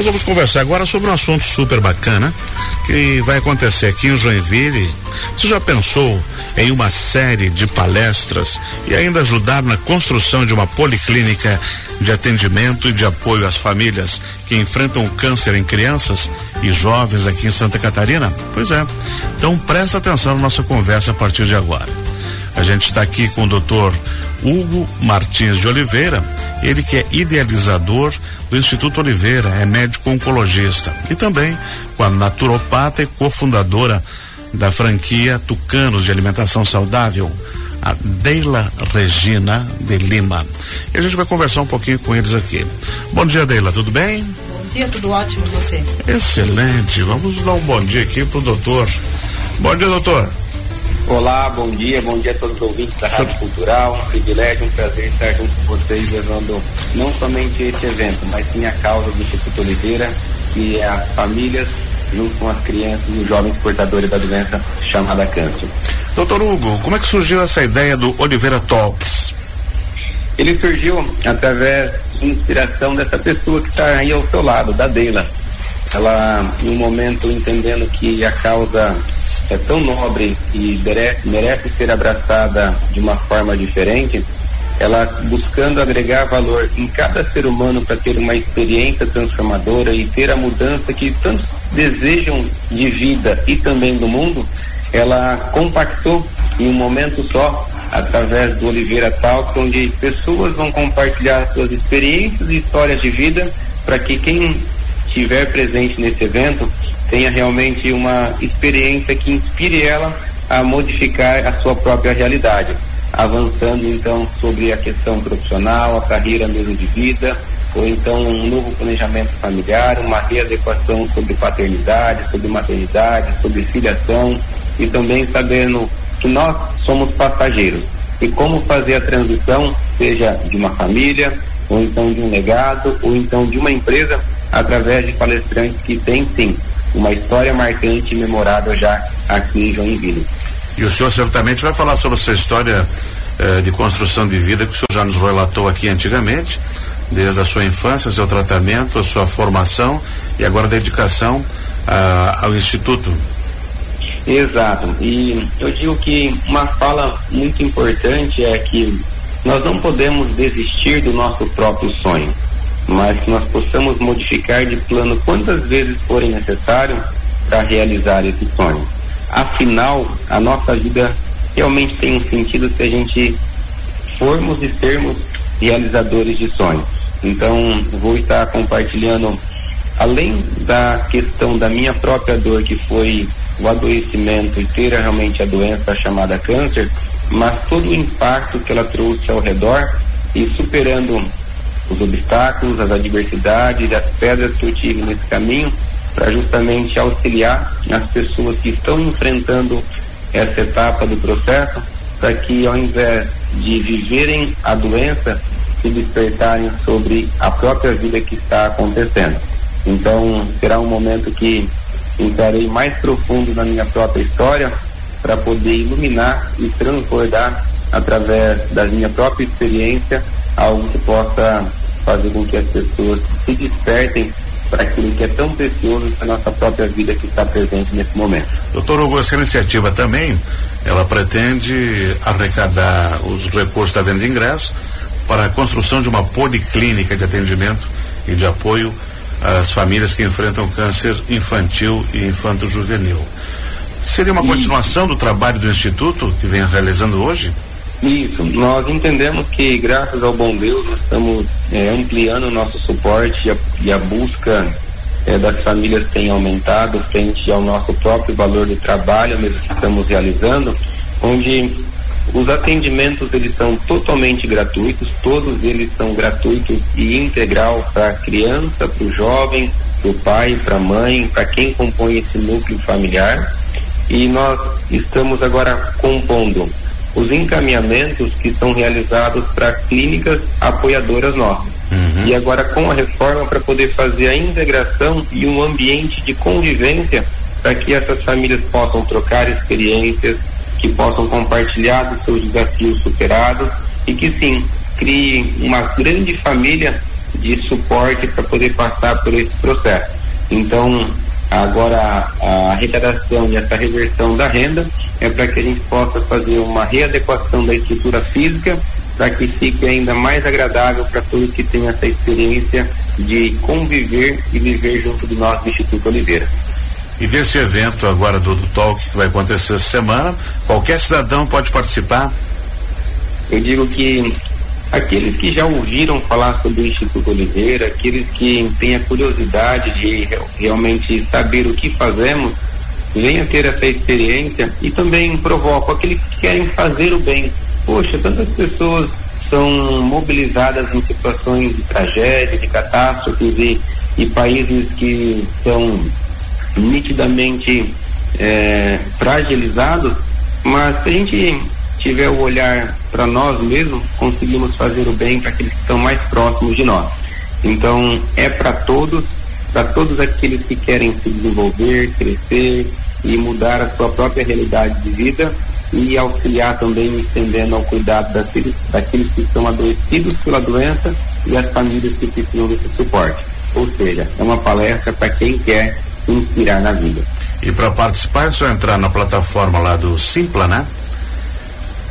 Nós vamos conversar agora sobre um assunto super bacana que vai acontecer aqui em Joinville. Você já pensou em uma série de palestras e ainda ajudar na construção de uma policlínica de atendimento e de apoio às famílias que enfrentam o câncer em crianças e jovens aqui em Santa Catarina? Pois é. Então presta atenção na nossa conversa a partir de agora. A gente está aqui com o doutor Hugo Martins de Oliveira, ele que é idealizador do Instituto Oliveira, é médico oncologista e também com a naturopata e cofundadora da franquia Tucanos de Alimentação Saudável, a Deila Regina de Lima. E a gente vai conversar um pouquinho com eles aqui. Bom dia, Deila, tudo bem? Bom dia, tudo ótimo você. Excelente. Vamos dar um bom dia aqui pro doutor. Bom dia, doutor. Olá, bom dia, bom dia a todos os ouvintes da Rádio Cultural. Um privilégio, um prazer estar junto com vocês, levando não somente esse evento, mas sim a causa do Instituto Oliveira, que é as famílias, junto com as crianças e os jovens portadores da doença chamada câncer. Doutor Hugo, como é que surgiu essa ideia do Oliveira Talks? Ele surgiu através de inspiração dessa pessoa que está aí ao seu lado, da Deila. Ela, em um momento, entendendo que a causa é tão nobre e merece, ser abraçada de uma forma diferente, ela buscando agregar valor em cada ser humano para ter uma experiência transformadora e ter a mudança que tantos desejam de vida e também do mundo, ela compactou em um momento só através do Oliveira Talks, onde pessoas vão compartilhar suas experiências e histórias de vida para que quem estiver presente nesse evento tenha realmente uma experiência que inspire ela a modificar a sua própria realidade, avançando então sobre a questão profissional, a carreira mesmo de vida, ou então um novo planejamento familiar, uma readequação sobre paternidade, sobre maternidade, sobre filiação e também sabendo que nós somos passageiros. E como fazer a transição, seja de uma família, ou então de um legado, ou então de uma empresa, através de palestrantes que têm sim uma história marcante e memorável já aqui em Joinville. E o senhor certamente vai falar sobre essa história eh, de construção de vida que o senhor já nos relatou aqui antigamente, desde a sua infância, seu tratamento, a sua formação e agora a dedicação ah, ao Instituto. Exato. E eu digo que uma fala muito importante é que nós não podemos desistir do nosso próprio sonho mas que nós possamos modificar de plano quantas vezes forem necessário para realizar esse sonho. Afinal, a nossa vida realmente tem um sentido se a gente formos e sermos realizadores de sonhos. Então, vou estar compartilhando, além da questão da minha própria dor, que foi o adoecimento e ter realmente a doença chamada câncer, mas todo o impacto que ela trouxe ao redor e superando os obstáculos, as adversidades, as pedras que eu tive nesse caminho, para justamente auxiliar as pessoas que estão enfrentando essa etapa do processo, para que ao invés de viverem a doença, se despertarem sobre a própria vida que está acontecendo. Então, será um momento que entrarei mais profundo na minha própria história para poder iluminar e transbordar através da minha própria experiência algo que possa fazer com que as pessoas se despertem para aquilo que é tão precioso a nossa própria vida que está presente nesse momento. Doutor Hugo, essa iniciativa também, ela pretende arrecadar os recursos da venda de ingressos para a construção de uma policlínica de atendimento e de apoio às famílias que enfrentam câncer infantil e infanto-juvenil. Seria uma continuação do trabalho do Instituto que vem realizando hoje? Isso, nós entendemos que graças ao bom Deus nós estamos é, ampliando o nosso suporte e a, e a busca é, das famílias tem aumentado frente ao nosso próprio valor de trabalho mesmo que estamos realizando, onde os atendimentos eles são totalmente gratuitos, todos eles são gratuitos e integral para a criança, para o jovem, para o pai, para a mãe, para quem compõe esse núcleo familiar. E nós estamos agora compondo os encaminhamentos que são realizados para clínicas apoiadoras nossas. Uhum. E agora com a reforma para poder fazer a integração e um ambiente de convivência para que essas famílias possam trocar experiências, que possam compartilhar dos seus desafios superados e que sim crie uma grande família de suporte para poder passar por esse processo. Então, agora a arrecadação e essa reversão da renda é para que a gente possa fazer uma readequação da estrutura física para que fique ainda mais agradável para todos que têm essa experiência de conviver e viver junto do nosso Instituto Oliveira. E desse evento agora do, do Talk que vai acontecer essa semana, qualquer cidadão pode participar? Eu digo que aqueles que já ouviram falar sobre o Instituto Oliveira, aqueles que têm a curiosidade de realmente saber o que fazemos, venha ter essa experiência e também provoco aqueles que querem fazer o bem. Poxa, tantas pessoas são mobilizadas em situações de tragédia, de catástrofes e, e países que são nitidamente é, fragilizados, mas se a gente tiver o olhar para nós mesmos, conseguimos fazer o bem para aqueles que estão mais próximos de nós. Então, é para todos, para todos aqueles que querem se desenvolver, crescer e mudar a sua própria realidade de vida e auxiliar também estendendo ao cuidado daqueles, daqueles que estão adoecidos pela doença e as famílias que precisam desse suporte. Ou seja, é uma palestra para quem quer inspirar na vida. E para participar é só entrar na plataforma lá do Simpla, né?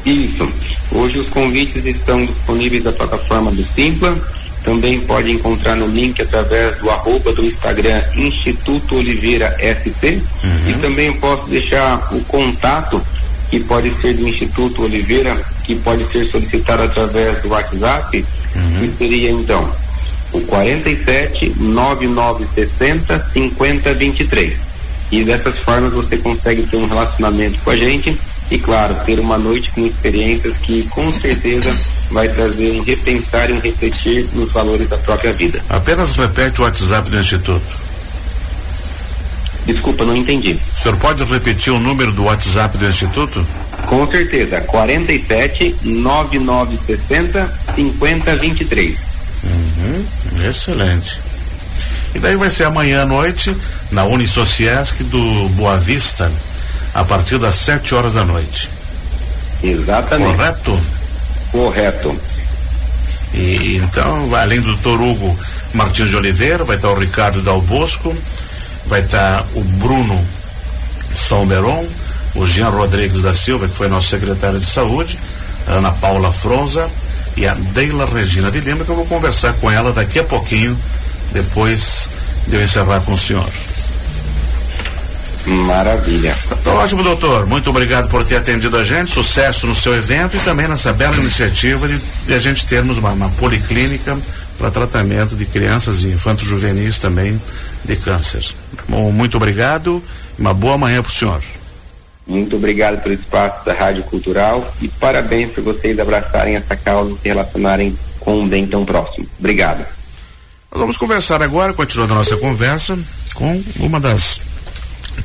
Isso. Hoje os convites estão disponíveis na plataforma do Simpla. Também pode encontrar no link através do arroba do Instagram Instituto Oliveira SC. Uhum. E também posso deixar o contato que pode ser do Instituto Oliveira, que pode ser solicitado através do WhatsApp, uhum. que seria então o 47 9960 5023. E dessas formas você consegue ter um relacionamento com a gente e, claro, ter uma noite com experiências que com certeza vai trazer um repensar e um refletir nos valores da própria vida. Apenas repete o WhatsApp do Instituto. Desculpa, não entendi. O senhor pode repetir o número do WhatsApp do Instituto? Com certeza, 47 9960 5023. Uhum, excelente. E daí vai ser amanhã à noite na Unisociesc do Boa Vista, a partir das 7 horas da noite. Exatamente. Correto? Correto. E então, além do doutor Hugo Martins de Oliveira, vai estar o Ricardo Dal Bosco, vai estar o Bruno Salmeron, o Jean Rodrigues da Silva, que foi nosso secretário de saúde, a Ana Paula Fronza, e a Deila Regina de Lima, que eu vou conversar com ela daqui a pouquinho, depois de eu encerrar com o senhor. Maravilha. Tá ótimo, doutor. Muito obrigado por ter atendido a gente. Sucesso no seu evento e também nessa bela iniciativa de, de a gente termos uma, uma policlínica para tratamento de crianças e infantos juvenis também de câncer. Bom, muito obrigado. Uma boa manhã para o senhor. Muito obrigado pelo espaço da Rádio Cultural e parabéns por vocês abraçarem essa causa e se relacionarem com um bem tão próximo. Obrigado. Nós vamos conversar agora, continuando a nossa conversa, com uma das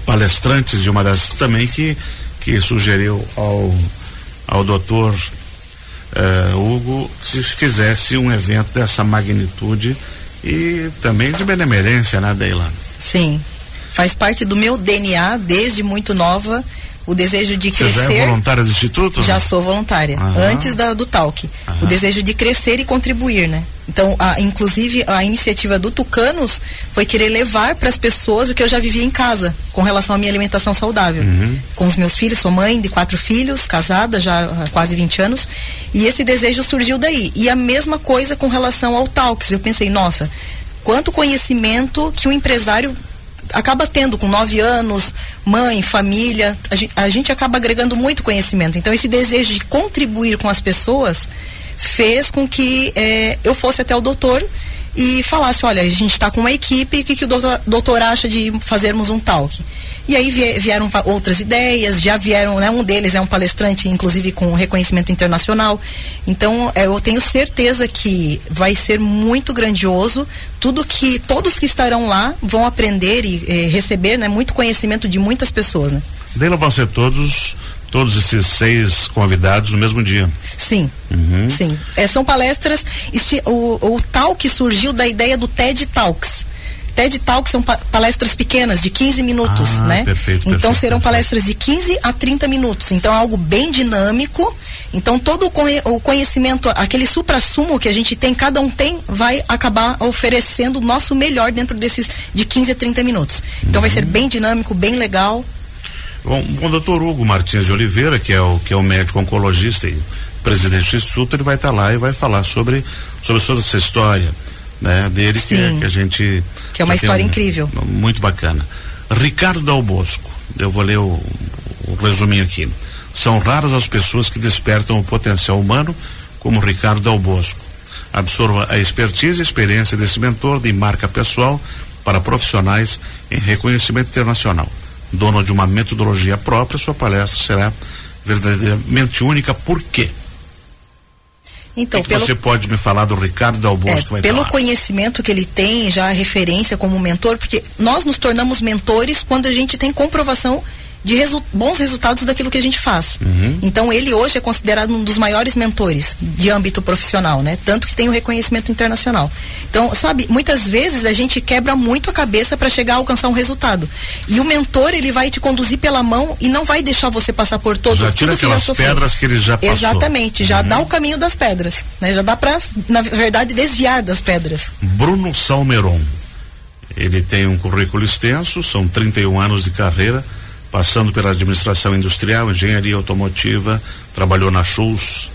palestrantes de uma das também que, que sugeriu ao, ao doutor uh, Hugo que se fizesse um evento dessa magnitude e também de benemerência, né, Deila? Sim. Faz parte do meu DNA desde muito nova o desejo de crescer. Você já é voluntária do Instituto? Já sou voluntária, Aham. antes da, do Talk. Aham. O desejo de crescer e contribuir, né? Então, a, inclusive, a iniciativa do Tucanos foi querer levar para as pessoas o que eu já vivia em casa, com relação à minha alimentação saudável. Uhum. Com os meus filhos, sou mãe de quatro filhos, casada já há quase 20 anos, e esse desejo surgiu daí. E a mesma coisa com relação ao Talks. Eu pensei, nossa, quanto conhecimento que um empresário acaba tendo com nove anos, mãe, família, a gente, a gente acaba agregando muito conhecimento. Então, esse desejo de contribuir com as pessoas fez com que é, eu fosse até o doutor e falasse, olha, a gente está com uma equipe, o que, que o doutor, doutor acha de fazermos um talk? E aí vieram outras ideias, já vieram, né, um deles é um palestrante, inclusive com reconhecimento internacional. Então, é, eu tenho certeza que vai ser muito grandioso. Tudo que todos que estarão lá vão aprender e eh, receber, né, muito conhecimento de muitas pessoas, né? Dela vão ser todos todos esses seis convidados no mesmo dia. Sim, uhum. sim. É, são palestras, o, o tal que surgiu da ideia do TED Talks TED Talk são pa palestras pequenas, de 15 minutos, ah, né? Perfeito, então perfeito, serão perfeito. palestras de 15 a 30 minutos. Então é algo bem dinâmico. Então todo o conhecimento, aquele supra-sumo que a gente tem, cada um tem, vai acabar oferecendo o nosso melhor dentro desses de 15 a 30 minutos. Então uhum. vai ser bem dinâmico, bem legal. Bom, o doutor Hugo Martins de Oliveira, que é o, que é o médico oncologista e presidente do Instituto, ele vai estar tá lá e vai falar sobre, sobre toda essa história né, dele, que, é, que, a gente. Que é uma história um, incrível. Muito bacana. Ricardo Dal Bosco, eu vou ler o, o resuminho aqui. São raras as pessoas que despertam o potencial humano, como Ricardo Dal Bosco. Absorva a expertise e experiência desse mentor de marca pessoal para profissionais em reconhecimento internacional. Dono de uma metodologia própria, sua palestra será verdadeiramente única. Por quê? Então, que, que pelo, você pode me falar do Ricardo Dalbosco é, que vai Pelo falar? conhecimento que ele tem, já a referência como mentor, porque nós nos tornamos mentores quando a gente tem comprovação de resu bons resultados daquilo que a gente faz. Uhum. Então ele hoje é considerado um dos maiores mentores de âmbito profissional, né? Tanto que tem o reconhecimento internacional. Então, sabe, muitas vezes a gente quebra muito a cabeça para chegar a alcançar um resultado. E o mentor, ele vai te conduzir pela mão e não vai deixar você passar por todo já tira tudo que aquelas pedras que ele já passou. Exatamente, já uhum. dá o caminho das pedras, né? Já dá para, na verdade, desviar das pedras. Bruno Salmeron. Ele tem um currículo extenso, são 31 anos de carreira passando pela administração industrial, engenharia automotiva, trabalhou na Schultz,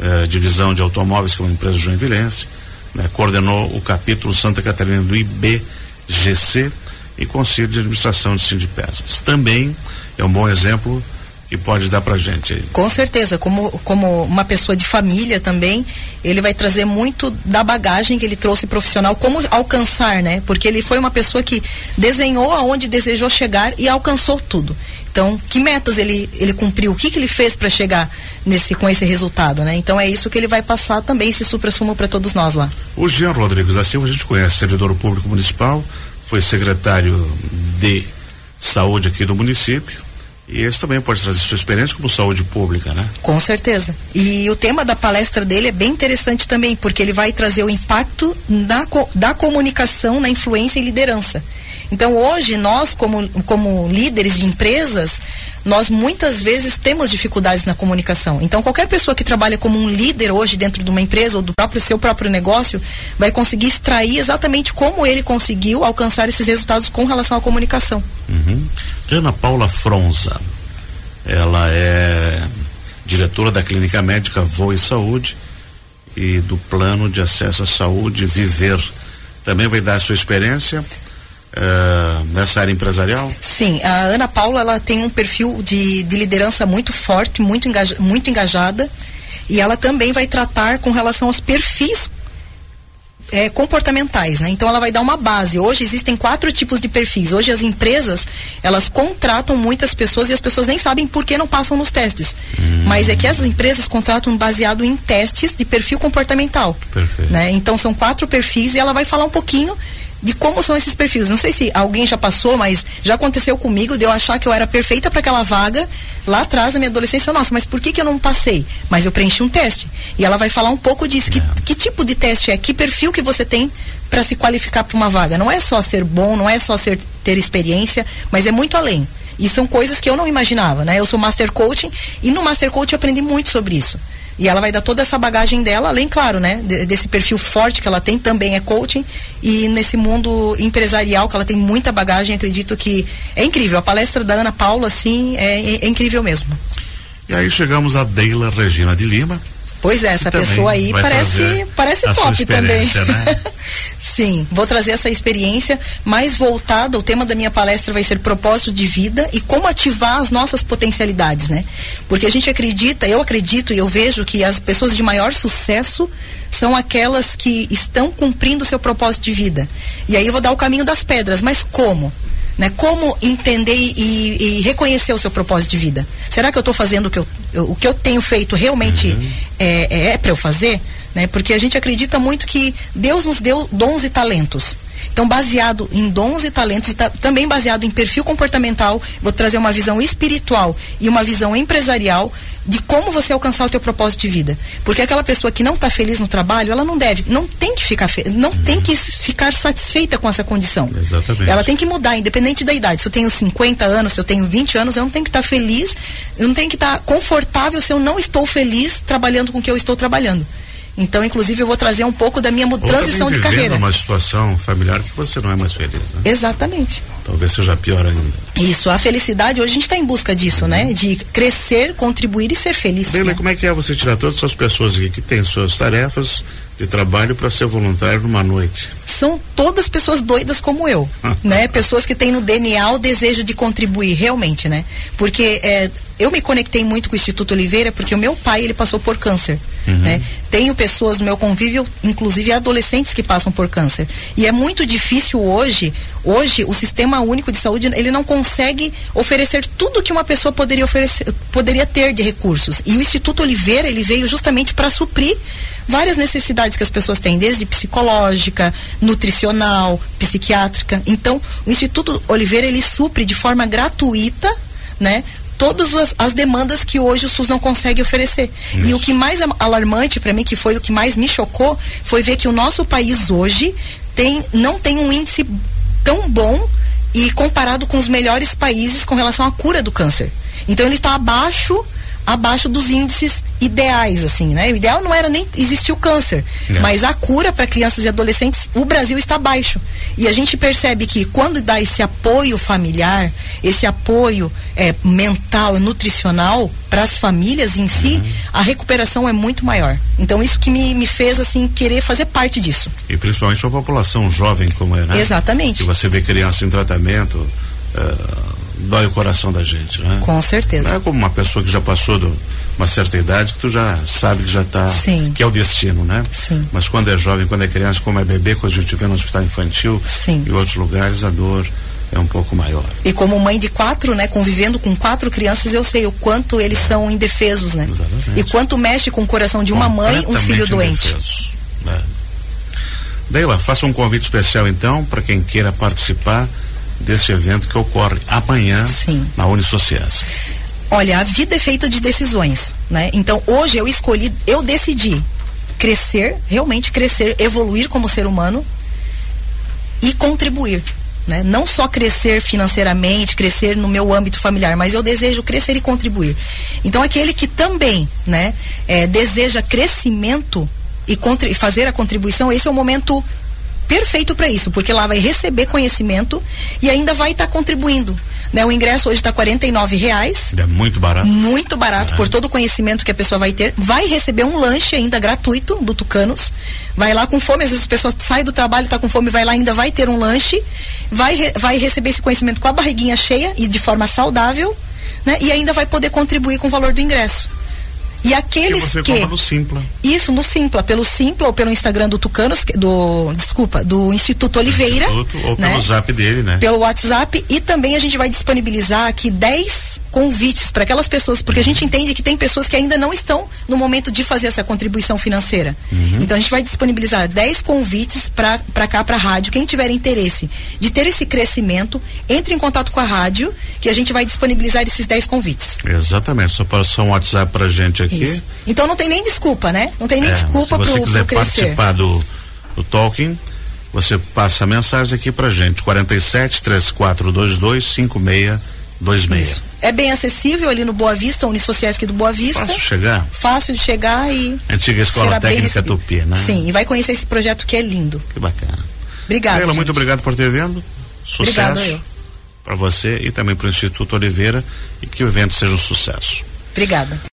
eh, divisão de automóveis, que é uma empresa joinvilense, né, coordenou o capítulo Santa Catarina do IBGC e Conselho de Administração de Sindipesas. Também é um bom exemplo que pode dar pra gente aí. Com certeza, como, como uma pessoa de família também, ele vai trazer muito da bagagem que ele trouxe profissional, como alcançar, né? Porque ele foi uma pessoa que desenhou aonde desejou chegar e alcançou tudo. Então, que metas ele, ele cumpriu? O que, que ele fez para chegar nesse com esse resultado, né? Então é isso que ele vai passar também esse supra-sumo para todos nós lá. O Jean Rodrigues da Silva a gente conhece, servidor público municipal, foi secretário de saúde aqui do município, e esse também pode trazer sua experiência como saúde pública, né? Com certeza. E o tema da palestra dele é bem interessante também, porque ele vai trazer o impacto da, da comunicação na influência e liderança. Então hoje nós, como, como líderes de empresas, nós muitas vezes temos dificuldades na comunicação. Então qualquer pessoa que trabalha como um líder hoje dentro de uma empresa ou do próprio seu próprio negócio vai conseguir extrair exatamente como ele conseguiu alcançar esses resultados com relação à comunicação. Uhum. Ana Paula Fronza, ela é diretora da Clínica Médica Voa e Saúde e do Plano de Acesso à Saúde Viver. Também vai dar a sua experiência uh, nessa área empresarial? Sim, a Ana Paula ela tem um perfil de, de liderança muito forte, muito, engaja, muito engajada e ela também vai tratar com relação aos perfis é, comportamentais, né? Então ela vai dar uma base. Hoje existem quatro tipos de perfis. Hoje as empresas elas contratam muitas pessoas e as pessoas nem sabem por que não passam nos testes. Hum. Mas é que as empresas contratam baseado em testes de perfil comportamental. Perfeito. Né? Então são quatro perfis e ela vai falar um pouquinho de como são esses perfis. Não sei se alguém já passou, mas já aconteceu comigo de eu achar que eu era perfeita para aquela vaga lá atrás na minha adolescência. Nossa, mas por que, que eu não passei? Mas eu preenchi um teste. E ela vai falar um pouco disso. Que, que tipo de teste é? Que perfil que você tem para se qualificar para uma vaga? Não é só ser bom, não é só ser, ter experiência, mas é muito além. E são coisas que eu não imaginava, né? Eu sou Master Coaching e no Master Coaching eu aprendi muito sobre isso. E ela vai dar toda essa bagagem dela, além, claro, né, desse perfil forte que ela tem, também é coaching. E nesse mundo empresarial, que ela tem muita bagagem, acredito que é incrível. A palestra da Ana Paula, assim, é, é incrível mesmo. E aí chegamos a Deila Regina de Lima, Pois é, essa pessoa aí parece, parece top também. Né? Sim, vou trazer essa experiência mais voltada. O tema da minha palestra vai ser propósito de vida e como ativar as nossas potencialidades, né? Porque a gente acredita, eu acredito e eu vejo que as pessoas de maior sucesso são aquelas que estão cumprindo o seu propósito de vida. E aí eu vou dar o caminho das pedras, mas como? Né? Como entender e, e, reconhecer o seu propósito de vida? Será que eu estou fazendo o que eu, o que eu tenho feito realmente uhum. é, é, é para eu fazer? Né? Porque a gente acredita muito que Deus nos deu dons e talentos. Então, baseado em dons e talentos, e tá, também baseado em perfil comportamental, vou trazer uma visão espiritual e uma visão empresarial de como você alcançar o teu propósito de vida. Porque aquela pessoa que não está feliz no trabalho, ela não deve, não tem que ficar, não uhum. tem que ficar satisfeita com essa condição. Exatamente. Ela tem que mudar, independente da idade. Se eu tenho 50 anos, se eu tenho 20 anos, eu não tenho que estar tá feliz, eu não tenho que estar tá confortável se eu não estou feliz trabalhando com o que eu estou trabalhando. Então, inclusive, eu vou trazer um pouco da minha transição de carreira. uma situação familiar que você não é mais feliz, né? Exatamente. Talvez seja pior ainda. Isso, a felicidade, hoje a gente está em busca disso, uhum. né? De crescer, contribuir e ser feliz. Bem, né? como é que é você tirar todas essas pessoas aqui que têm suas tarefas de trabalho para ser voluntário numa noite? São todas pessoas doidas como eu, né? Pessoas que têm no DNA o desejo de contribuir, realmente, né? Porque é, eu me conectei muito com o Instituto Oliveira porque o meu pai ele passou por câncer, uhum. né? Tenho pessoas no meu convívio, inclusive adolescentes que passam por câncer. E é muito difícil hoje, hoje o Sistema Único de Saúde, ele não consegue oferecer tudo que uma pessoa poderia oferecer, poderia ter de recursos. E o Instituto Oliveira, ele veio justamente para suprir várias necessidades que as pessoas têm, desde psicológica, nutricional, psiquiátrica. Então, o Instituto Oliveira, ele supre de forma gratuita, né, todas as, as, demandas que hoje o SUS não consegue oferecer. Isso. E o que mais alarmante para mim, que foi o que mais me chocou, foi ver que o nosso país hoje tem, não tem um índice tão bom e comparado com os melhores países com relação à cura do câncer. Então ele está abaixo abaixo dos índices ideais, assim, né? O ideal não era nem existir o câncer, é. mas a cura para crianças e adolescentes, o Brasil está baixo. E a gente percebe que quando dá esse apoio familiar, esse apoio é, mental, nutricional para as famílias em si, uhum. a recuperação é muito maior. Então isso que me, me fez assim querer fazer parte disso. E principalmente a população jovem como é, né? Exatamente. Que você vê criança em tratamento. Uh dói o coração da gente, né? Com certeza. Não é como uma pessoa que já passou de uma certa idade que tu já sabe que já está que é o destino, né? Sim. Mas quando é jovem, quando é criança, como é bebê, quando a gente vê no hospital infantil Sim. e outros lugares, a dor é um pouco maior. E como mãe de quatro, né, convivendo com quatro crianças, eu sei o quanto eles é. são indefesos, né? Exatamente. E quanto mexe com o coração de uma mãe, um filho doente. Indefesos, né? Deila, faça um convite especial então para quem queira participar desse evento que ocorre amanhã Sim. na Unisocias? Olha, a vida é feita de decisões, né? Então hoje eu escolhi, eu decidi crescer, realmente crescer, evoluir como ser humano e contribuir. Né? Não só crescer financeiramente, crescer no meu âmbito familiar, mas eu desejo crescer e contribuir. Então aquele que também né, é, deseja crescimento e fazer a contribuição, esse é o momento perfeito para isso, porque lá vai receber conhecimento e ainda vai estar tá contribuindo. Né? O ingresso hoje está R$ reais. É muito barato. Muito barato é. por todo o conhecimento que a pessoa vai ter. Vai receber um lanche ainda gratuito do Tucanos. Vai lá com fome, às vezes a pessoa sai do trabalho, está com fome, vai lá ainda vai ter um lanche. Vai, re, vai receber esse conhecimento com a barriguinha cheia e de forma saudável. Né? E ainda vai poder contribuir com o valor do ingresso. E aqueles que. Você que no Simpla. Isso, no Simpla, pelo Simpla ou pelo Instagram do Tucanos, do. Desculpa, do Instituto Oliveira. Instituto, ou né? pelo zap dele, né? Pelo WhatsApp. E também a gente vai disponibilizar aqui 10 convites para aquelas pessoas, porque a gente entende que tem pessoas que ainda não estão no momento de fazer essa contribuição financeira. Uhum. Então a gente vai disponibilizar 10 convites para cá, para a rádio. Quem tiver interesse de ter esse crescimento, entre em contato com a rádio, que a gente vai disponibilizar esses 10 convites. Exatamente. Só passar um WhatsApp para gente aqui isso. Então não tem nem desculpa, né? Não tem nem é, desculpa para Se você quiser pro participar do, do Talking, você passa a mensagem aqui pra gente, 47 3422 5626. Isso. É bem acessível ali no Boa Vista, Unisociesc do Boa Vista. Fácil de chegar. Fácil de chegar e. Antiga Escola Técnica Tupi, né? Sim, e vai conhecer esse projeto que é lindo. Que bacana. Obrigada. Leila, muito obrigado por ter vindo. Sucesso para você e também para o Instituto Oliveira e que o evento seja um sucesso. Obrigada.